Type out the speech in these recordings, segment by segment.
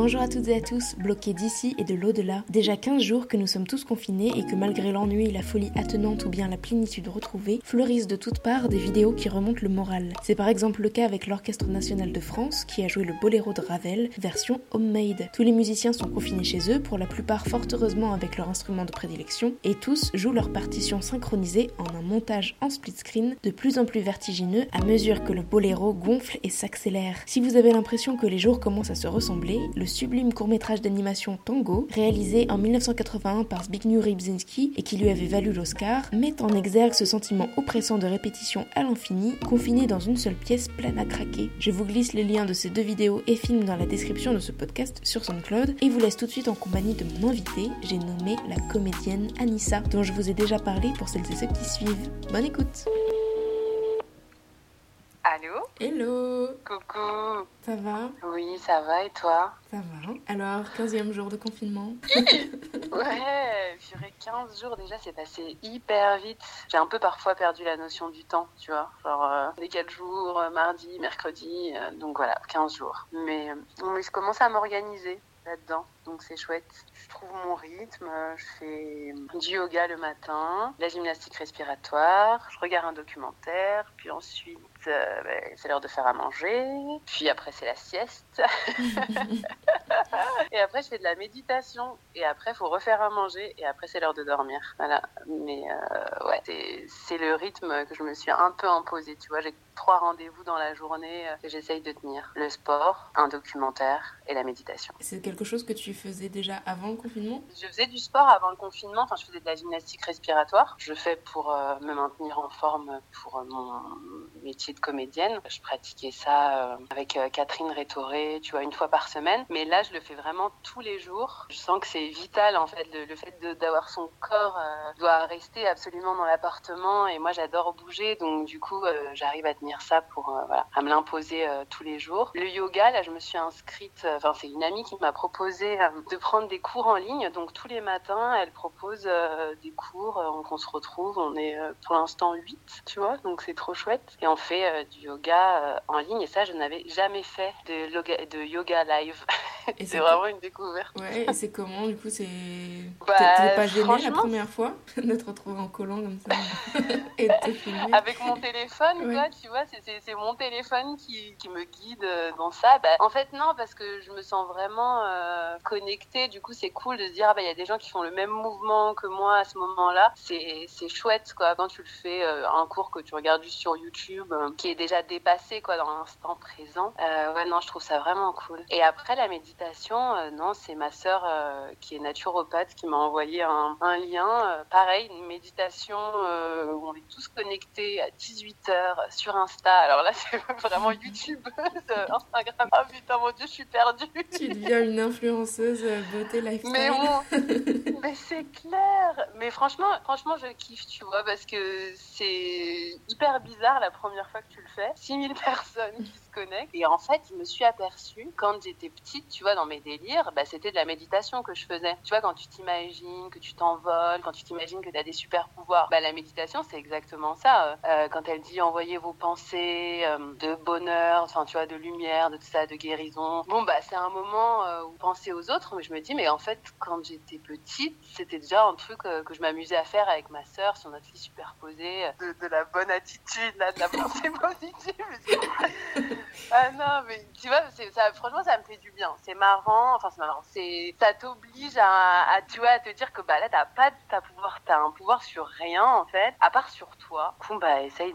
Bonjour à toutes et à tous, bloqués d'ici et de l'au-delà. Déjà 15 jours que nous sommes tous confinés et que malgré l'ennui, la folie attenante ou bien la plénitude retrouvée, fleurissent de toutes parts des vidéos qui remontent le moral. C'est par exemple le cas avec l'Orchestre National de France qui a joué le boléro de Ravel, version homemade. Tous les musiciens sont confinés chez eux, pour la plupart fort heureusement avec leur instrument de prédilection, et tous jouent leur partition synchronisée en un montage en split screen de plus en plus vertigineux à mesure que le boléro gonfle et s'accélère. Si vous avez l'impression que les jours commencent à se ressembler, le sublime court-métrage d'animation Tango, réalisé en 1981 par Zbigniew Rybczynski et qui lui avait valu l'Oscar, met en exergue ce sentiment oppressant de répétition à l'infini, confiné dans une seule pièce pleine à craquer. Je vous glisse les liens de ces deux vidéos et films dans la description de ce podcast sur SoundCloud et vous laisse tout de suite en compagnie de mon invité, j'ai nommé la comédienne Anissa, dont je vous ai déjà parlé pour celles et ceux qui suivent. Bonne écoute Allô Hello Coucou Ça va Oui, ça va et toi Ça va. Alors, 15e jour de confinement Ouais, purée, 15 jours déjà, c'est passé hyper vite. J'ai un peu parfois perdu la notion du temps, tu vois. Genre, euh, les 4 jours, euh, mardi, mercredi, euh, donc voilà, 15 jours. Mais, euh, mais je commence à m'organiser là-dedans, donc c'est chouette. Je trouve mon rythme, je fais du yoga le matin, la gymnastique respiratoire, je regarde un documentaire, puis ensuite euh, ben, c'est l'heure de faire à manger, puis après c'est la sieste, et après je fais de la méditation, et après il faut refaire à manger, et après c'est l'heure de dormir. Voilà, mais euh, ouais, c'est- c'est le rythme que je me suis un peu imposé, tu vois, j'ai trois rendez-vous dans la journée euh, que j'essaye de tenir. Le sport, un documentaire et la méditation. C'est quelque chose que tu faisais déjà avant le confinement? Je faisais du sport avant le confinement, enfin je faisais de la gymnastique respiratoire. Je fais pour euh, me maintenir en forme pour euh, mon métier de comédienne. Je pratiquais ça euh, avec Catherine Rétoré, tu vois, une fois par semaine. Mais là, je le fais vraiment tous les jours. Je sens que c'est vital en fait, le, le fait d'avoir son corps doit rester absolument dans l'appartement. Et moi, j'adore bouger, donc du coup, j'arrive à tenir ça pour voilà, à me l'imposer tous les jours. Le yoga, là, je me suis inscrite. Enfin, c'est une amie qui m'a proposé de prendre des cours en ligne. Donc tous les matins, elle propose euh, des cours. euh, on se retrouve. On est euh, pour l'instant 8, tu vois. Donc c'est trop chouette. Et on fait euh, du yoga en ligne. Et ça, je n'avais jamais fait de yoga, de yoga live. C'est vraiment une découverte. Ouais, et c'est comment du coup c'est. Bah, T'es pas gênée la première fois de te retrouver en collant comme ça et de te filmer avec mon téléphone, Ouais. quoi, tu vois, c'est- mon téléphone qui, qui me guide dans ça. Bah, en fait, non, parce que je me sens vraiment Du coup, c'est cool de se dire, ah, bah, il y a des gens qui font le même mouvement que moi à ce moment-là. C'est chouette, quoi. Quand tu le fais, euh, un cours que tu regardes juste sur YouTube, euh, qui est déjà dépassé, quoi, dans l'instant présent. Euh, ouais, non, je trouve ça vraiment cool. Et après, la méditation, non, c'est ma sœur qui est naturopathe qui m'a envoyé un, un lien. pareil, une méditation où on est tous connectés à 18h sur Insta. Alors là, c'est vraiment YouTubeuse, Instagram. Ah putain, mon Dieu, je suis perdue. Tu deviens une influenceuse euh, beauté lifestyle. Mais bon, mais c'est clair. Mais franchement, franchement, je kiffe, tu vois, parce que c'est hyper bizarre la première fois que tu le fais. 6000 personnes qui se connectent. Et en fait, je me suis aperçue, quand j'étais petite, tu vois, dans mes délires, bah, c'était de la méditation que je faisais. Tu vois, quand tu t'imagines que tu t'envoles, quand tu t'imagines que tu as des super pouvoirs, bah, la méditation, c'est exactement ça. Euh, quand elle dit envoyez vos pensées euh, de bonheur, enfin, tu vois, de lumière, de tout ça, de guérison. Bon, bah, c'est un moment euh, où penser aux autres, mais je me dis, mais en fait, quand j'étais petite, c'était déjà un truc euh, que je m'amusais à faire avec ma sœur sur notre lit superposé, de, de la bonne attitude, là, de la pensée positive. ah non, mais tu vois, ça, franchement, ça me fait du bien. C'est marrant, enfin, c'est marrant. C'est, ça t'oblige à, à, tu vois, à te dire que bah là, t'as pas t'as pouvoir, t'as un pouvoir sur rien, en fait, à part sur toi. Du coup, bah, essaye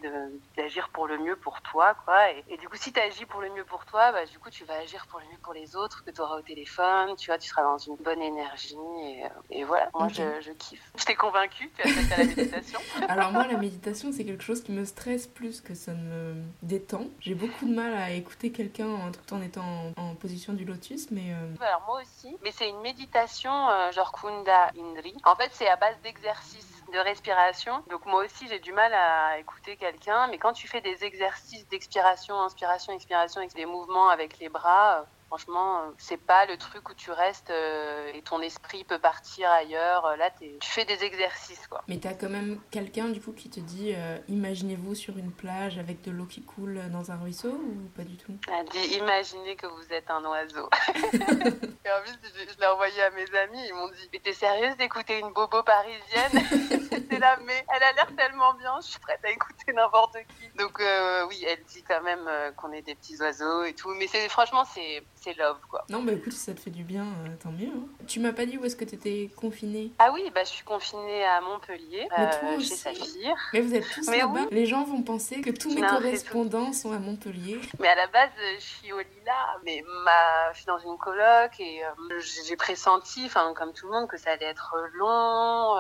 d'agir pour le mieux pour toi, quoi. Et, et du coup, si t'agis pour le mieux pour toi, bah, du coup, tu vas agir pour le mieux pour les autres que tu auras au téléphone. Tu vois, tu seras dans une bonne énergie. Et, euh, et voilà, moi, je, je kiffe. Je t'ai convaincue, tu as fait à la méditation. Alors moi, la méditation, c'est quelque chose qui me stresse plus que ça me détend. J'ai beaucoup de mal à écouter quelqu'un en- tout en étant en, en position du lotus, mais euh, Alors moi aussi, mais c'est une méditation euh, genre Kunda Indri. En fait, c'est à base d'exercices de respiration. Donc moi aussi, j'ai du mal à écouter quelqu'un, mais quand tu fais des exercices d'expiration, inspiration, expiration, avec des mouvements avec les bras, franchement, euh, c'est pas le truc où tu restes euh, et ton esprit peut partir ailleurs. Là, tu fais des exercices, quoi. Mais t'as quand même quelqu'un, du coup, qui te dit imaginez-vous sur une plage avec de l'eau qui coule dans un ruisseau ou pas du tout? Elle dit imaginez que vous êtes un oiseau. et en plus, je, l'ai envoyé à mes amis, ils m'ont dit mais t'es sérieuse d'écouter une bobo parisienne? C'est là, mais elle a l'air tellement bien, je suis prête à écouter n'importe qui. Donc, oui, elle dit quand même qu'on est des petits oiseaux et tout. Mais c'est franchement, c'est love, quoi. Non, bah écoute, si ça te fait du bien, euh, tant mieux. Hein. Tu m'as pas dit où est-ce que tu étais confinée? Ah oui, bah je suis confinée à Montpellier, euh, chez Saphir. Mais vous êtes tous là-bas. Les gens vont penser que tous mes correspondants sont à Montpellier. Mais à la base, je suis au Lila, mais ma... je suis dans une coloc et euh, j'ai pressenti, enfin comme tout le monde, que ça allait être long.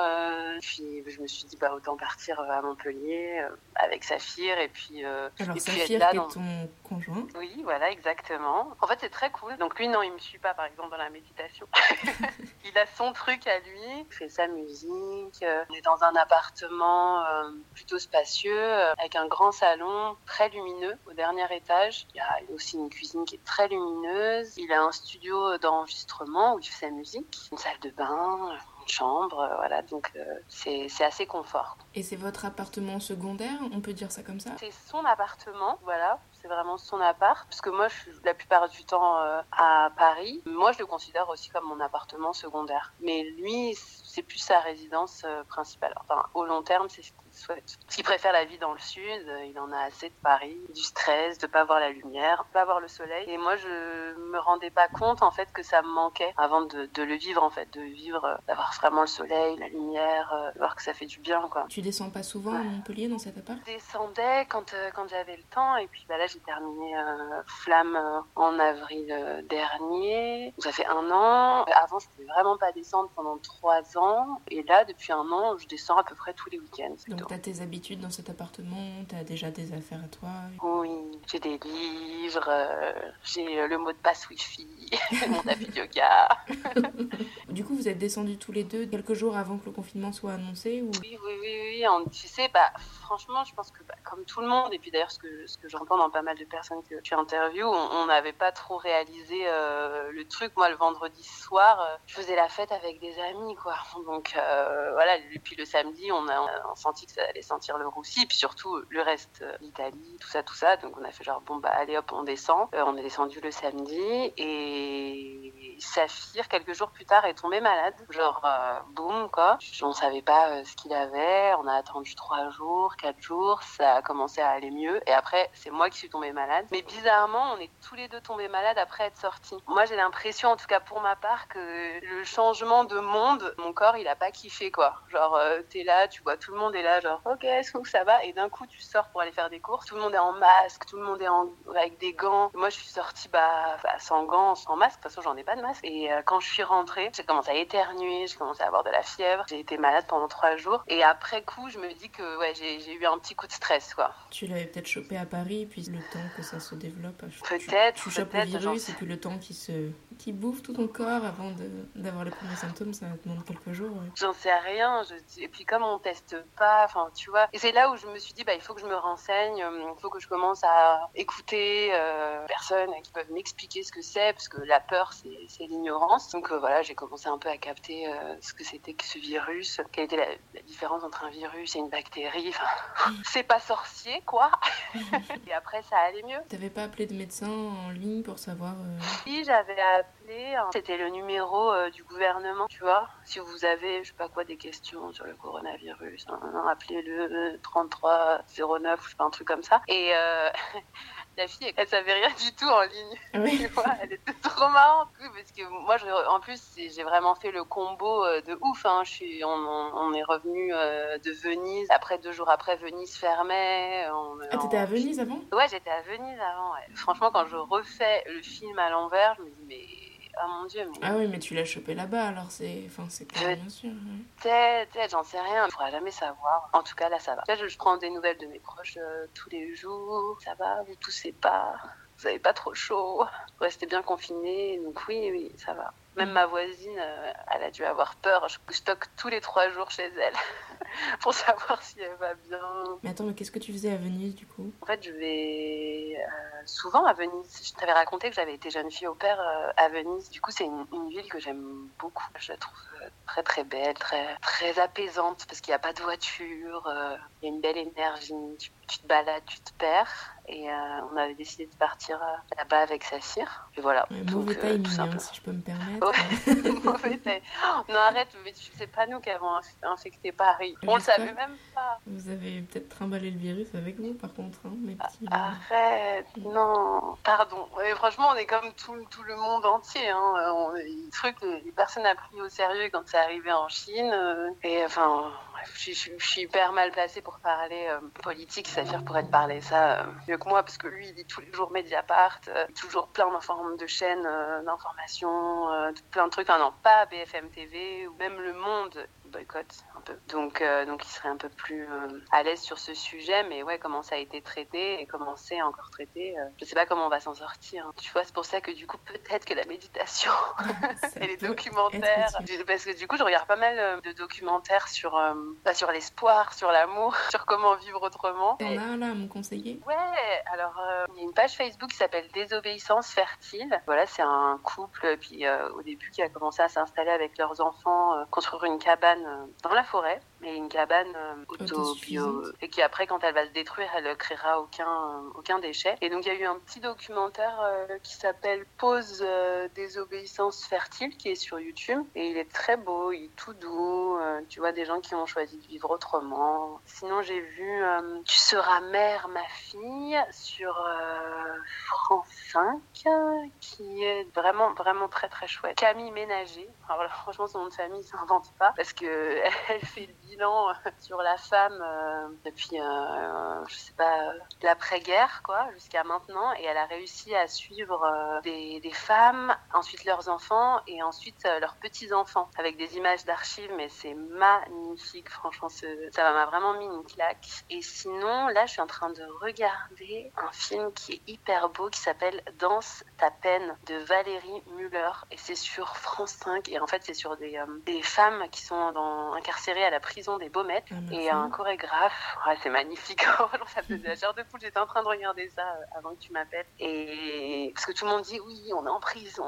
puis je me suis dit, bah autant partir à Montpellier avec Saphir et puis. Alors Saphir, là, dans... ton conjoint. Oui, voilà, exactement. En fait, c'est très Donc lui, non, il me suit pas, par exemple, dans la méditation. il a son truc à lui, il fait sa musique. Euh, on est dans un appartement euh, plutôt spacieux, euh, avec un grand salon très lumineux au dernier étage. Il y a aussi une cuisine qui est très lumineuse. Il a un studio d'enregistrement où il fait sa musique, une salle de bain, chambre, euh, voilà, donc euh, c'est assez confort. Et c'est votre appartement secondaire, on peut dire ça comme ça? C'est son appartement, voilà, c'est vraiment son appart, parce que moi je suis la plupart du temps euh, à Paris. Moi je le considère aussi comme mon appartement secondaire. Mais lui, c'est plus sa résidence principale. Enfin, au long terme, c'est ce qu'il souhaite. Parce qu'il préfère la vie dans le sud, il en a assez de Paris, du stress, de pas voir la lumière, pas voir le soleil. Et moi je me rendais pas compte en fait que ça me manquait avant de, de le vivre en fait, de vivre, d'avoir vraiment le soleil, la lumière, euh, voir que ça fait du bien quoi. Tu descends pas souvent à Montpellier dans cet appart? Je descendais quand, euh, quand j'avais le temps et puis bah, là j'ai terminé euh, Flamme en avril dernier. Ça fait un an. Avant je pouvais vraiment pas descendre pendant trois ans et là depuis un an je descends à peu près tous les week-ends. Donc tu as tes habitudes dans cet appartement, tu as déjà des affaires à toi Oui, j'ai des livres, j'ai le mot de passe wifi, mon de yoga. du coup vous êtes descendus tous les deux quelques jours avant que le confinement soit annoncé ou... Oui, oui, oui, oui. Tu sais, bah, franchement, je pense que bah, comme tout le monde, et puis d'ailleurs ce que, ce que j'entends dans pas mal de personnes que tu interviews, on n'avait pas trop réalisé euh, le truc. Moi, le vendredi soir, euh, je faisais la fête avec des amis, quoi. Donc euh, voilà, et puis le samedi, on a, on senti que ça allait sentir le roussi, puis surtout le reste, l'Italie, tout ça, tout ça. Donc on a genre, bon, bah allez hop, on descend. on est descendu le samedi, et Saphir, quelques jours plus tard, est tombé malade. Genre, euh, boum, quoi. On savait pas euh, ce qu'il avait. On a attendu trois jours, quatre jours. Ça a commencé à aller mieux. Et après, c'est moi qui suis tombée malade. Mais bizarrement, on est tous les deux tombés malades après être sortis. Moi, j'ai l'impression, en tout cas pour ma part, que le changement de monde, mon corps, il a pas kiffé, quoi. Genre, euh, t'es là, tu vois, tout le monde est là, genre, ok, est-ce que ça va? Et d'un coup, tu sors pour aller faire des courses. Tout le monde est en masque, monde est en... avec des gants. Moi, je suis sortie, bah, bah sans gants, sans masque. De toute façon, j'en ai pas de masque. Et quand je suis rentrée, j'ai commencé à éternuer, j'ai commencé à avoir de la fièvre. J'ai été malade pendant trois jours. Et après coup, je me dis que ouais, j'ai eu un petit coup de stress. quoi. Tu l'avais peut-être chopé à Paris, puis le temps que ça se développe. Peut-être. Tu, tu chopes le virus, et puis le temps qui, se, qui bouffe tout ton corps avant d'avoir les premiers symptômes, ça demande quelques jours. J'en sais rien. Je... Et puis comme on teste pas, enfin tu vois. Et c'est là où je me suis dit, bah, il faut que je me renseigne, il faut que je commence à écouter euh, personnes qui peuvent m'expliquer ce que c'est, parce que la peur, c'est l'ignorance. Donc euh, voilà, j'ai commencé un peu à capter euh, ce que c'était que ce virus, quelle était la, différence entre un virus et une bactérie. Enfin, c'est pas sorcier, quoi. et après, ça allait mieux. T'avais pas appelé de médecin en ligne pour savoir euh, Oui, j'avais appelé. Hein. C'était le numéro euh, du gouvernement, tu vois. Si vous avez, je sais pas quoi, des questions sur le coronavirus, hein, appelez le 33 09, je sais pas, un truc comme ça. Et la fille, elle savait rien du tout en ligne. Oui. elle était trop marrante. Parce que moi, en plus, j'ai vraiment fait le combo euh, de ouf. Hein. Je suis, on, est revenu euh, de Venise. Après, deux jours après, Venise fermait. ah, t'étais à Venise avant? Ouais, j'étais à Venise avant. Franchement, quand je refais le film à l'envers, je me dis, mais ah mon dieu. Mais... Ah oui, mais tu l'as chopé là-bas, alors c'est enfin, c'est clair, bien sûr. Peut-être, j'en sais rien, on ne pourra jamais savoir. En tout cas, là, ça va. Là, je, prends des nouvelles de mes proches euh, tous les jours. Ça va, vous toussez pas, vous n'avez pas trop chaud, vous restez bien confinés. Donc oui, oui, ça va. Même ma voisine, euh, elle a dû avoir peur. Je stocke tous les trois jours chez elle. pour savoir si elle va bien. Mais attends, mais qu'est-ce que tu faisais à Venise du coup? En fait, je vais euh, souvent à Venise. Je t'avais raconté que j'avais été jeune fille au père euh, à Venise. Du coup, c'est une, une, ville que j'aime beaucoup. Je la trouve euh, très très belle, très très apaisante parce qu'il n'y a pas de voiture. Il y a une belle énergie. Tu, tu, te balades, tu te perds. Et on avait décidé de partir là-bas avec Saphir. Et voilà. Ouais, mauvais timing, hein, si je peux me permettre. Ouais, mauvais timing. Non, arrête, mais c'est pas nous qui avons infecté Paris. On le savait même pas. Vous avez peut-être trimballé le virus avec vous, par contre, hein, mes petits. Arrête, non. Pardon. Ouais, franchement, on est comme tout, tout le monde entier. Hein. On, les trucs, les personnes a pris au sérieux quand c'est arrivé en Chine. Et enfin, je, suis hyper mal placée pour parler euh, politique. Saphir pourrait te parler ça euh, mieux que moi, parce que lui, il dit tous les jours Mediapart, euh, toujours plein de chaînes d'informations, plein de trucs. Enfin, non, pas BFM TV ou même Le Monde boycott un peu. Donc, euh, donc il serait un peu plus euh, à l'aise sur ce sujet, mais ouais, comment ça a été traité et comment c'est encore traité, euh, je sais pas comment on va s'en sortir. Tu vois, c'est pour ça que du coup, peut-être que la méditation et les documentaires, parce que du coup, je regarde pas mal de documentaires sur, bah, sur l'espoir, sur l'amour, sur comment vivre autrement. T'en as un là à me conseiller Ouais, alors il y a une page Facebook qui s'appelle Désobéissance fertile. Voilà, c'est un couple, puis au début qui a commencé à s'installer avec leurs enfants, construire une cabane dans la forêt, mais une cabane auto-bio, et qui après, quand elle va se détruire, elle ne créera aucun, aucun déchet. Et donc, il y a eu un petit documentaire euh, qui s'appelle Pause euh, désobéissance fertile, qui est sur YouTube, et il est très beau, il est tout doux, euh, tu vois, des gens qui ont choisi de vivre autrement. Sinon, j'ai vu Tu seras mère, ma fille, sur France 5, qui est vraiment, vraiment très, très chouette. Camille Ménager, alors franchement, son nom de famille, il s'invente pas, parce que elle fait le euh, sur la femme euh, depuis, euh, je sais pas, l'après-guerre, quoi, jusqu'à maintenant, et elle a réussi à suivre des, femmes, ensuite leurs enfants, et ensuite leurs petits-enfants, avec des images d'archives, mais c'est magnifique, franchement, ça m'a vraiment mis une claque. Et sinon, là, je suis en train de regarder un film qui est hyper beau, qui s'appelle Danse ta peine, de Valérie Muller, et c'est sur France 5, et en fait, c'est sur des, des femmes qui sont incarcérées à la prison des Baumettes ah, et un chorégraphe. C'est magnifique. ça faisait la chair de poule. J'étais en train de regarder ça euh, avant que tu m'appelles. Et parce que tout le monde dit oui, on est en prison.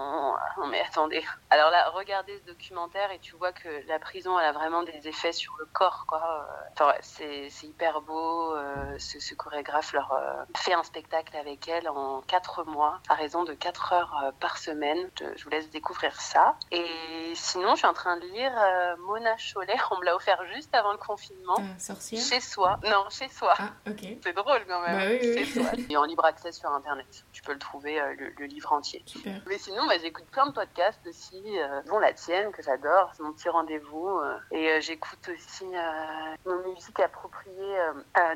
Non mais attendez. Alors là, regardez ce documentaire et tu vois que la prison, elle a vraiment des effets sur le corps, quoi. Enfin, ouais, c'est, hyper beau. Euh, ce, ce, chorégraphe leur euh, fait un spectacle avec elle en quatre mois, à raison de 4 heures par semaine. Je, vous laisse découvrir ça. Et sinon, je suis en train de lire Mona Cholet. On me l'a offert juste avant le confinement. Sorcière Chez soi. Non, chez soi. Ah, ok. C'est drôle quand même. Bah, oui, oui. Chez soi. Et en libre accès sur Internet. Tu peux le trouver, euh, le, le, livre entier. Super. Mais sinon, bah, j'écoute plein de podcasts aussi, euh, dont la tienne, que j'adore. C'est mon petit rendez-vous. Euh, et j'écoute aussi nos musiques appropriées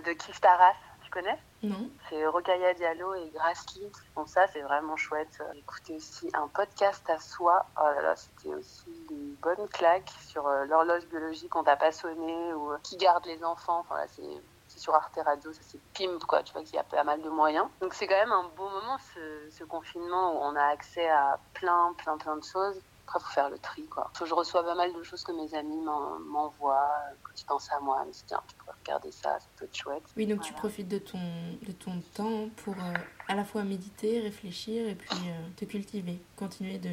de Kif Taras. Tu connais? Non. C'est Rokaya Diallo et Grassley qui font ça, c'est vraiment chouette. J'écoutais aussi un podcast à soi. Oh là là, c'était aussi bonne claque sur euh, l'horloge biologique qu'on t'a pas sonné ou euh, qui garde les enfants. Enfin, là, c'est sur Arte Radio, ça c'est pimp, quoi. Tu vois qu'il y a pas mal de moyens. Donc c'est quand même un beau moment, ce, ce, confinement, où on a accès à plein, plein, plein de choses. Après, faut faire le tri, quoi. Je reçois pas mal de choses que mes amis m'envoient quand ils pensent à moi. Me disent, tiens, tu pourrais regarder ça, ça peut être chouette. Oui, donc voilà. tu profites de ton, de ton temps pour euh, à la fois méditer, réfléchir et puis euh, te cultiver. Continuer de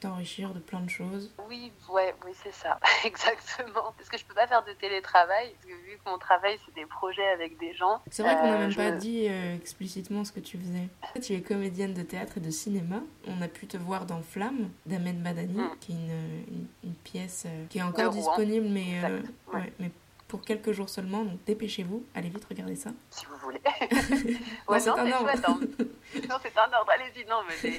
t'enrichir de plein de choses. Oui, ouais, oui, c'est ça, exactement. Parce que je peux pas faire de télétravail, parce que vu que mon travail, c'est des projets avec des gens. C'est vrai qu'on n'a euh, même pas dit euh, explicitement ce que tu faisais. Tu es comédienne de théâtre et de cinéma. On a pu te voir dans Flamme d'Ahmed Madani, mm. qui est une, une, une pièce euh, qui est encore disponible, mais, ouais. Ouais, mais pour quelques jours seulement, donc dépêchez-vous, allez vite regarder ça. Si vous voulez. ouais, non, c'est chouette. Hein. non, c'est un ordre, allez-y. Non, mais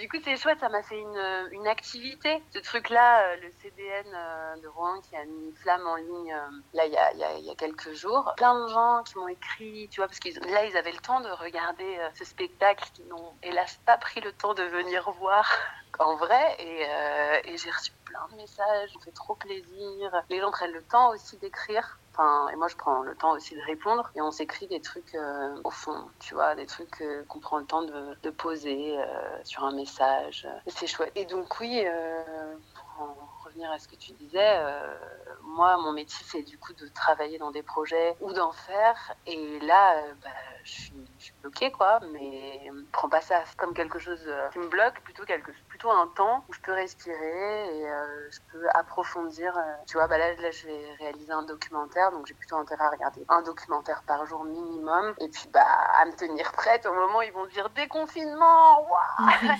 du coup, c'est chouette, ça m'a fait une, une activité. Ce truc-là, euh, le CDN euh, de Rouen qui a mis Flamme en ligne, euh, là, il y a, y, a, y a, quelques jours. Plein de gens qui m'ont écrit, tu vois, parce que là, ils avaient le temps de regarder ce spectacle, qui n'ont hélas pas pris le temps de venir voir en vrai. Et, et j'ai reçu plein de messages, ça fait trop plaisir. Les gens prennent le temps aussi d'écrire. Enfin, et moi, je prends le temps aussi de répondre. Et on s'écrit des trucs euh, au fond, tu vois, des trucs euh, qu'on prend le temps de, poser euh, sur un message. C'est chouette. Et donc, oui, pour en revenir à ce que tu disais, moi, mon métier, c'est du coup de travailler dans des projets ou d'en faire. Et là, bah, je, suis, bloquée, quoi. Mais prends pas ça comme quelque chose euh, qui me bloque, plutôt, quelque, plutôt un temps où je peux respirer et euh, je peux approfondir. tu vois, bah là, là, je vais réaliser un documentaire, donc j'ai plutôt intérêt à regarder un documentaire par jour minimum. Et puis, bah, à me tenir prête au moment où ils vont dire déconfinement,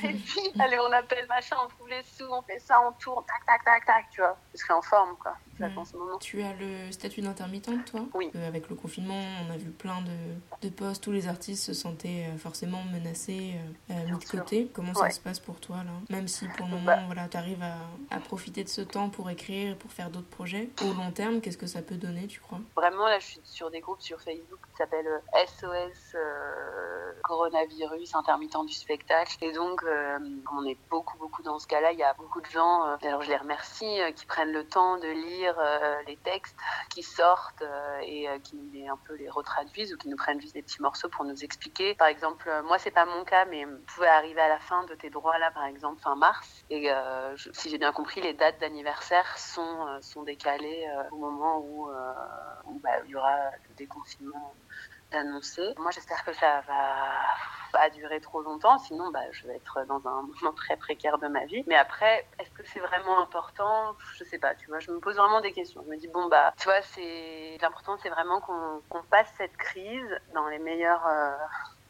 Et puis, allez, on appelle machin, on trouve les sous, on fait ça, on tourne, tac, tac, tac, tac, tu vois. Je serai en forme, quoi. Mm. Tu as le statut d'intermittente, toi Oui. Euh, avec le confinement, on a vu plein de, de postes où les artistes se sentaient euh, forcément menacés, euh, mis de côté. Comment ça se passe pour toi, là? Même si pour le bah. moment, voilà, tu arrives à, à, profiter de ce temps pour écrire et pour faire d'autres projets. Au long terme, qu'est-ce que ça peut donner, tu crois? Vraiment, là, je suis sur des groupes sur Facebook qui s'appellent SOS Coronavirus, intermittent du spectacle. Et donc, on est beaucoup, beaucoup dans ce cas-là. Il y a beaucoup de gens, alors je les remercie, qui prennent le temps de lire euh, les textes qui sortent euh, et euh, qui un peu les retraduisent ou qui nous prennent juste des petits morceaux pour nous expliquer. Par exemple, moi c'est pas mon cas, mais vous pouvez arriver à la fin de tes droits là, par exemple fin mars, et si j'ai bien compris, les dates d'anniversaire sont sont décalées au moment où, où bah, il y aura le déconfinement d'annoncer. Moi, j'espère que ça va pas durer trop longtemps, sinon bah, je vais être dans un moment très précaire de ma vie. Mais après, est-ce que c'est vraiment important? Je sais pas, tu vois, je me pose vraiment des questions. Je me dis, bon, bah, tu vois, c'est l'important, c'est vraiment qu'on passe cette crise dans les meilleures. Euh,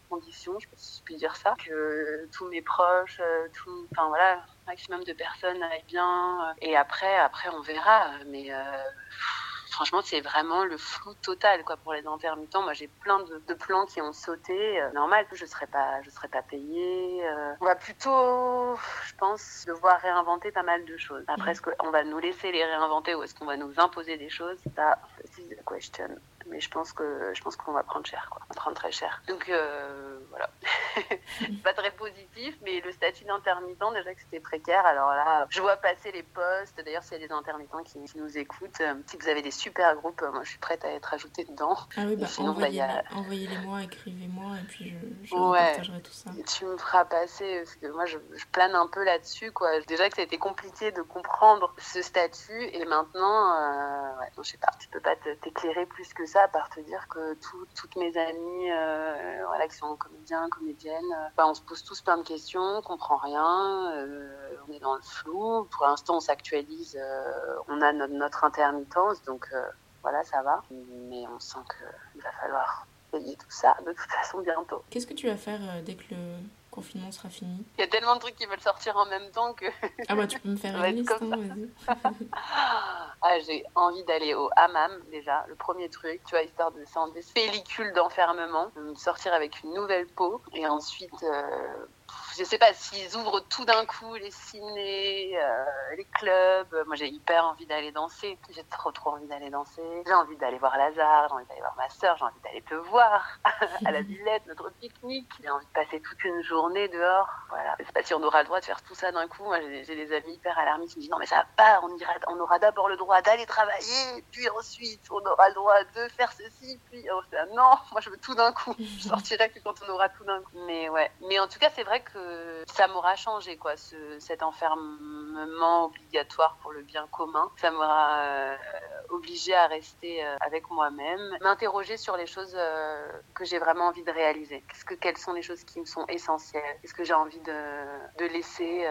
conditions, je sais pas si je puis dire ça, que tous mes proches, euh, tout, enfin voilà, maximum de personnes aillent bien. Euh, et après, après on verra. Mais franchement, c'est vraiment le flou total quoi pour les intermittents. Moi, j'ai plein de, plans qui ont sauté. Euh, normal, je serais pas, je serais pas payée. Euh. on va plutôt, je pense, devoir réinventer pas mal de choses. Après, est-ce qu'on va nous laisser les réinventer ou est-ce qu'on va nous imposer des choses? Ça, c'est la question mais je pense que je pense qu'on va prendre cher, quoi. On va prendre très cher. Donc euh, voilà, pas très positif, mais le statut d'intermittent déjà que c'était précaire. Alors là, je vois passer les postes. D'ailleurs, s'il y a des intermittents qui, nous écoutent, euh, si vous avez des super groupes, moi je suis prête à être ajoutée dedans. Ah oui, bah, envoyez-les-moi, écrivez-moi et puis je, je tout ça. Tu me feras passer parce que moi je, plane un peu là-dessus, quoi. Déjà que ça a été compliqué de comprendre ce statut et maintenant, euh, ouais, je sais pas, tu peux pas t'éclairer plus que ça à part te dire que toutes mes amies euh, voilà, qui sont comédiens, comédiennes, euh, on se pose tous plein de questions, on comprend rien, euh, on est dans le flou. Pour l'instant, on s'actualise, on a notre, intermittence, donc voilà, ça va. Mais on sent qu'il va falloir payer tout ça de toute façon bientôt. Qu'est-ce que tu vas faire dès que le confinement sera fini Il y a tellement de trucs qui veulent sortir en même temps que. Ah bah tu peux me faire une liste, hein, ah, j'ai envie d'aller au hammam déjà, le premier truc, tu vois, histoire de s'enlever pellicule d'enfermement, de me sortir avec une nouvelle peau et ensuite euh, je sais pas s'ils ouvrent tout d'un coup les ciné, euh, les clubs. Moi, j'ai hyper envie d'aller danser. J'ai trop, trop envie d'aller danser. J'ai envie d'aller voir Lazare, j'ai envie d'aller voir ma soeur, j'ai envie d'aller te voir à la Villette, notre pique-nique. J'ai envie de passer toute une journée dehors. Voilà. Je sais pas si on aura le droit de faire tout ça d'un coup. Moi, j'ai des amis hyper alarmistes qui me disent non, mais ça va pas. On, ira, on aura d'abord le droit d'aller travailler, puis ensuite, on aura le droit de faire ceci, puis non, moi, je veux tout d'un coup. Je sortirai que quand on aura tout d'un coup. Mais ouais. Mais en tout cas, c'est vrai que ça m'aura changé, quoi, ce, cet enfermement obligatoire pour le bien commun. Ça m'aura euh, obligé à rester euh, avec moi-même, m'interroger sur les choses euh, que j'ai vraiment envie de réaliser. Quelles sont les choses qui me sont essentielles? Qu'est-ce que j'ai envie de, laisser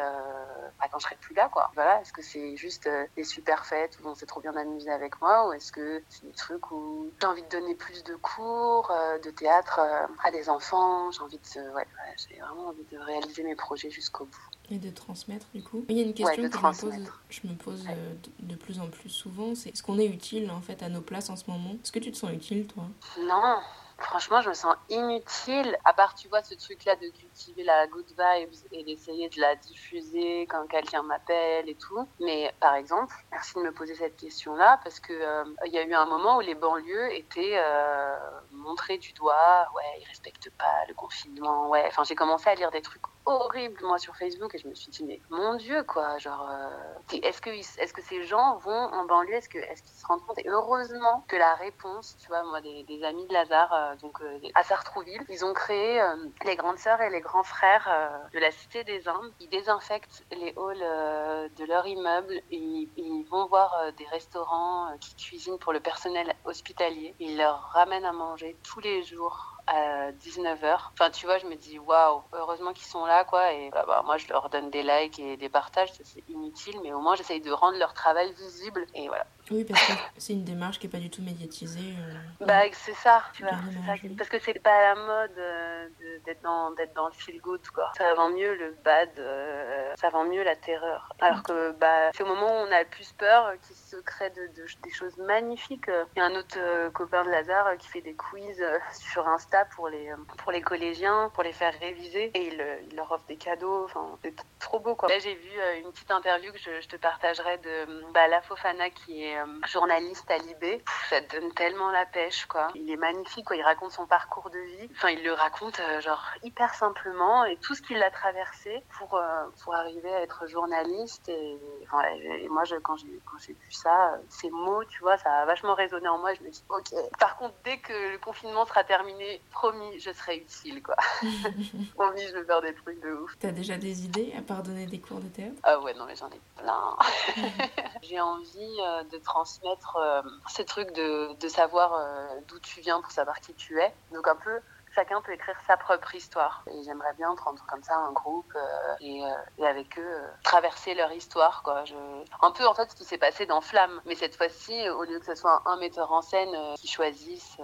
bah, quand je serai plus là, quoi? Voilà, est-ce que c'est juste des super fêtes où on s'est trop bien amusé avec moi, ou est-ce que c'est des trucs où j'ai envie de donner plus de cours, de théâtre à des enfants? J'ai envie de, ouais, j'ai vraiment envie de réaliser mes projets jusqu'au bout. Et de transmettre du coup. Il y a une question que je me pose, je me pose euh, de, plus en plus souvent, c'est est-ce qu'on est utile en fait à nos places en ce moment? Est-ce que tu te sens utile toi? Non, franchement, je me sens inutile. À part, tu vois, ce truc-là de cultiver la good vibes et d'essayer de la diffuser quand quelqu'un m'appelle et tout. Mais par exemple, merci de me poser cette question-là parce que euh, il y a eu un moment où les banlieues étaient euh, montrées du doigt. Ouais, ils respectent pas le confinement. Ouais, enfin, j'ai commencé à lire des trucs horrible, moi, sur Facebook, et je me suis dit, mais mon Dieu, quoi, genre, euh, est-ce que, est-ce que ces gens vont en banlieue, est-ce, que, est-ce qu'ils se rendent compte? Et heureusement que la réponse, tu vois, moi, des, amis de Lazare, euh, donc à Sartrouville, ils ont créé les grandes sœurs et les grands frères de la Cité des Indes. Ils désinfectent les halls de leur immeuble, ils vont voir des restaurants qui cuisinent pour le personnel hospitalier. Ils leur ramènent à manger tous les jours à 19h. Enfin, tu vois, je me dis, waouh, heureusement qu'ils sont là, quoi. Et bah, bah, moi, je leur donne des likes et des partages, c'est inutile, mais au moins, j'essaye de rendre leur travail visible. Et voilà. Oui, parce que c'est une démarche qui n'est pas du tout médiatisée. Euh, bah, c'est ça, tu vois. Ça, parce que c'est pas la mode euh, d'être dans, dans le feel good, quoi. Ça vend mieux le bad, euh, ça vend mieux la terreur. Alors que bah, c'est au moment où on a le plus peur qu'il se crée de, des choses magnifiques. Il y a un autre copain de Lazare qui fait des quiz sur Insta pour les, pour les collégiens, pour les faire réviser. Et il, leur offre des cadeaux. Enfin, c'est trop beau, quoi. Là, j'ai vu une petite interview que je, te partagerai de bah, La Fofana qui est euh, journaliste à Libé. Ça donne tellement la pêche, quoi. Il est magnifique, quoi. Il raconte son parcours de vie. Enfin, il le raconte, euh, genre, hyper simplement et tout ce qu'il a traversé pour, euh, pour arriver à être journaliste. Et, moi, je, quand j'ai vu ça, ces mots, tu vois, ça a vachement résonné en moi. Je me dis, ok. Par contre, dès que le confinement sera terminé, promis, je serai utile, quoi. promis, je vais faire des trucs de ouf. T'as déjà des idées à part donner des cours de théâtre? Ah ouais, non, mais j'en ai plein. j'ai envie de transmettre euh, ces trucs de, de savoir euh, d'où tu viens pour savoir qui tu es. Donc un peu chacun peut écrire sa propre histoire. Et j'aimerais bien prendre comme ça un groupe euh, et, et, avec eux traverser leur histoire. Quoi. Un peu en fait ce qui s'est passé dans Flamme. Mais cette fois-ci, au lieu que ce soit un, metteur en scène qui choisisse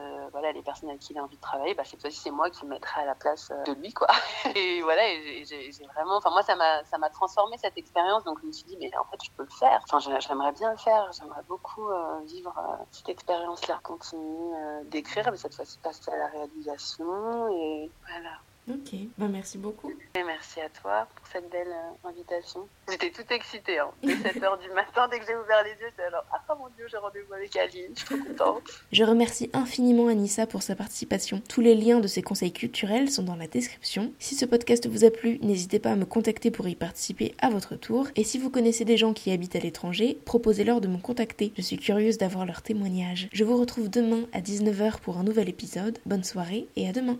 les personnes avec qui il a envie de travailler, bah, cette fois-ci c'est moi qui me mettrai à la place de lui. Quoi. Et voilà, j'ai vraiment... Enfin moi ça m'a transformé cette expérience. Donc je me suis dit, mais en fait je peux le faire. Enfin j'aimerais bien le faire. J'aimerais beaucoup euh, vivre euh, cette expérience-là, continuer euh, d'écrire, mais cette fois-ci passer à la réalisation et voilà. Ok, bah, merci beaucoup. Et merci à toi pour cette belle euh, invitation. J'étais toute excitée, hein. dès 7h du matin, dès que j'ai ouvert les yeux, j'étais alors, ah mon dieu, j'ai rendez-vous avec Aline, je suis trop contente. Je remercie infiniment Anissa pour sa participation. Tous les liens de ses conseils culturels sont dans la description. Si ce podcast vous a plu, n'hésitez pas à me contacter pour y participer à votre tour. Et si vous connaissez des gens qui habitent à l'étranger, proposez-leur de me contacter. Je suis curieuse d'avoir leur témoignage. Je vous retrouve demain à 19h pour un nouvel épisode. Bonne soirée et à demain.